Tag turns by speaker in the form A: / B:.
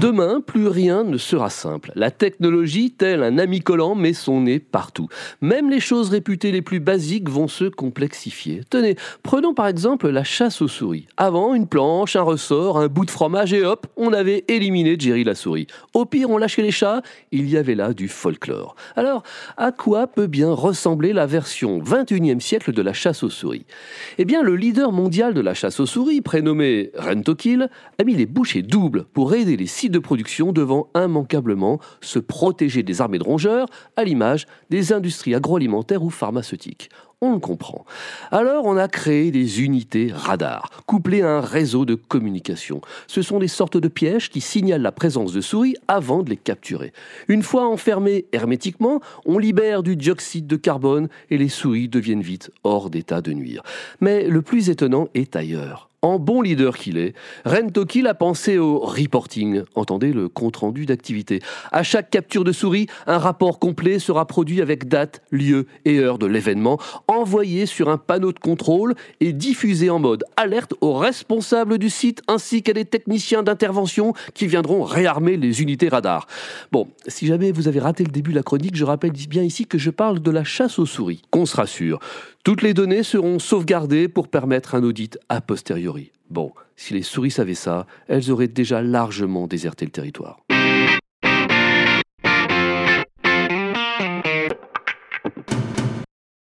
A: Demain, plus rien ne sera simple. La technologie, telle un ami collant, met son nez partout. Même les choses réputées les plus basiques vont se complexifier. Tenez, prenons par exemple la chasse aux souris. Avant, une planche, un ressort, un bout de fromage et hop, on avait éliminé Jerry la souris. Au pire, on lâchait les chats, il y avait là du folklore. Alors, à quoi peut bien ressembler la version 21e siècle de la chasse aux souris? Eh bien, le leader mondial de la chasse aux souris, prénommé Rentokil, a mis les bouchées doubles pour aider les de production devant immanquablement se protéger des armées de rongeurs, à l'image des industries agroalimentaires ou pharmaceutiques. On le comprend. Alors on a créé des unités radars, couplées à un réseau de communication. Ce sont des sortes de pièges qui signalent la présence de souris avant de les capturer. Une fois enfermées hermétiquement, on libère du dioxyde de carbone et les souris deviennent vite hors d'état de nuire. Mais le plus étonnant est ailleurs. En bon leader qu'il est, Rentokil a pensé au reporting, entendez le compte-rendu d'activité. À chaque capture de souris, un rapport complet sera produit avec date, lieu et heure de l'événement, envoyé sur un panneau de contrôle et diffusé en mode alerte aux responsables du site ainsi qu'à des techniciens d'intervention qui viendront réarmer les unités radars. Bon, si jamais vous avez raté le début de la chronique, je rappelle bien ici que je parle de la chasse aux souris. Qu'on se rassure, toutes les données seront sauvegardées pour permettre un audit a posteriori. Bon, si les souris savaient ça, elles auraient déjà largement déserté le territoire.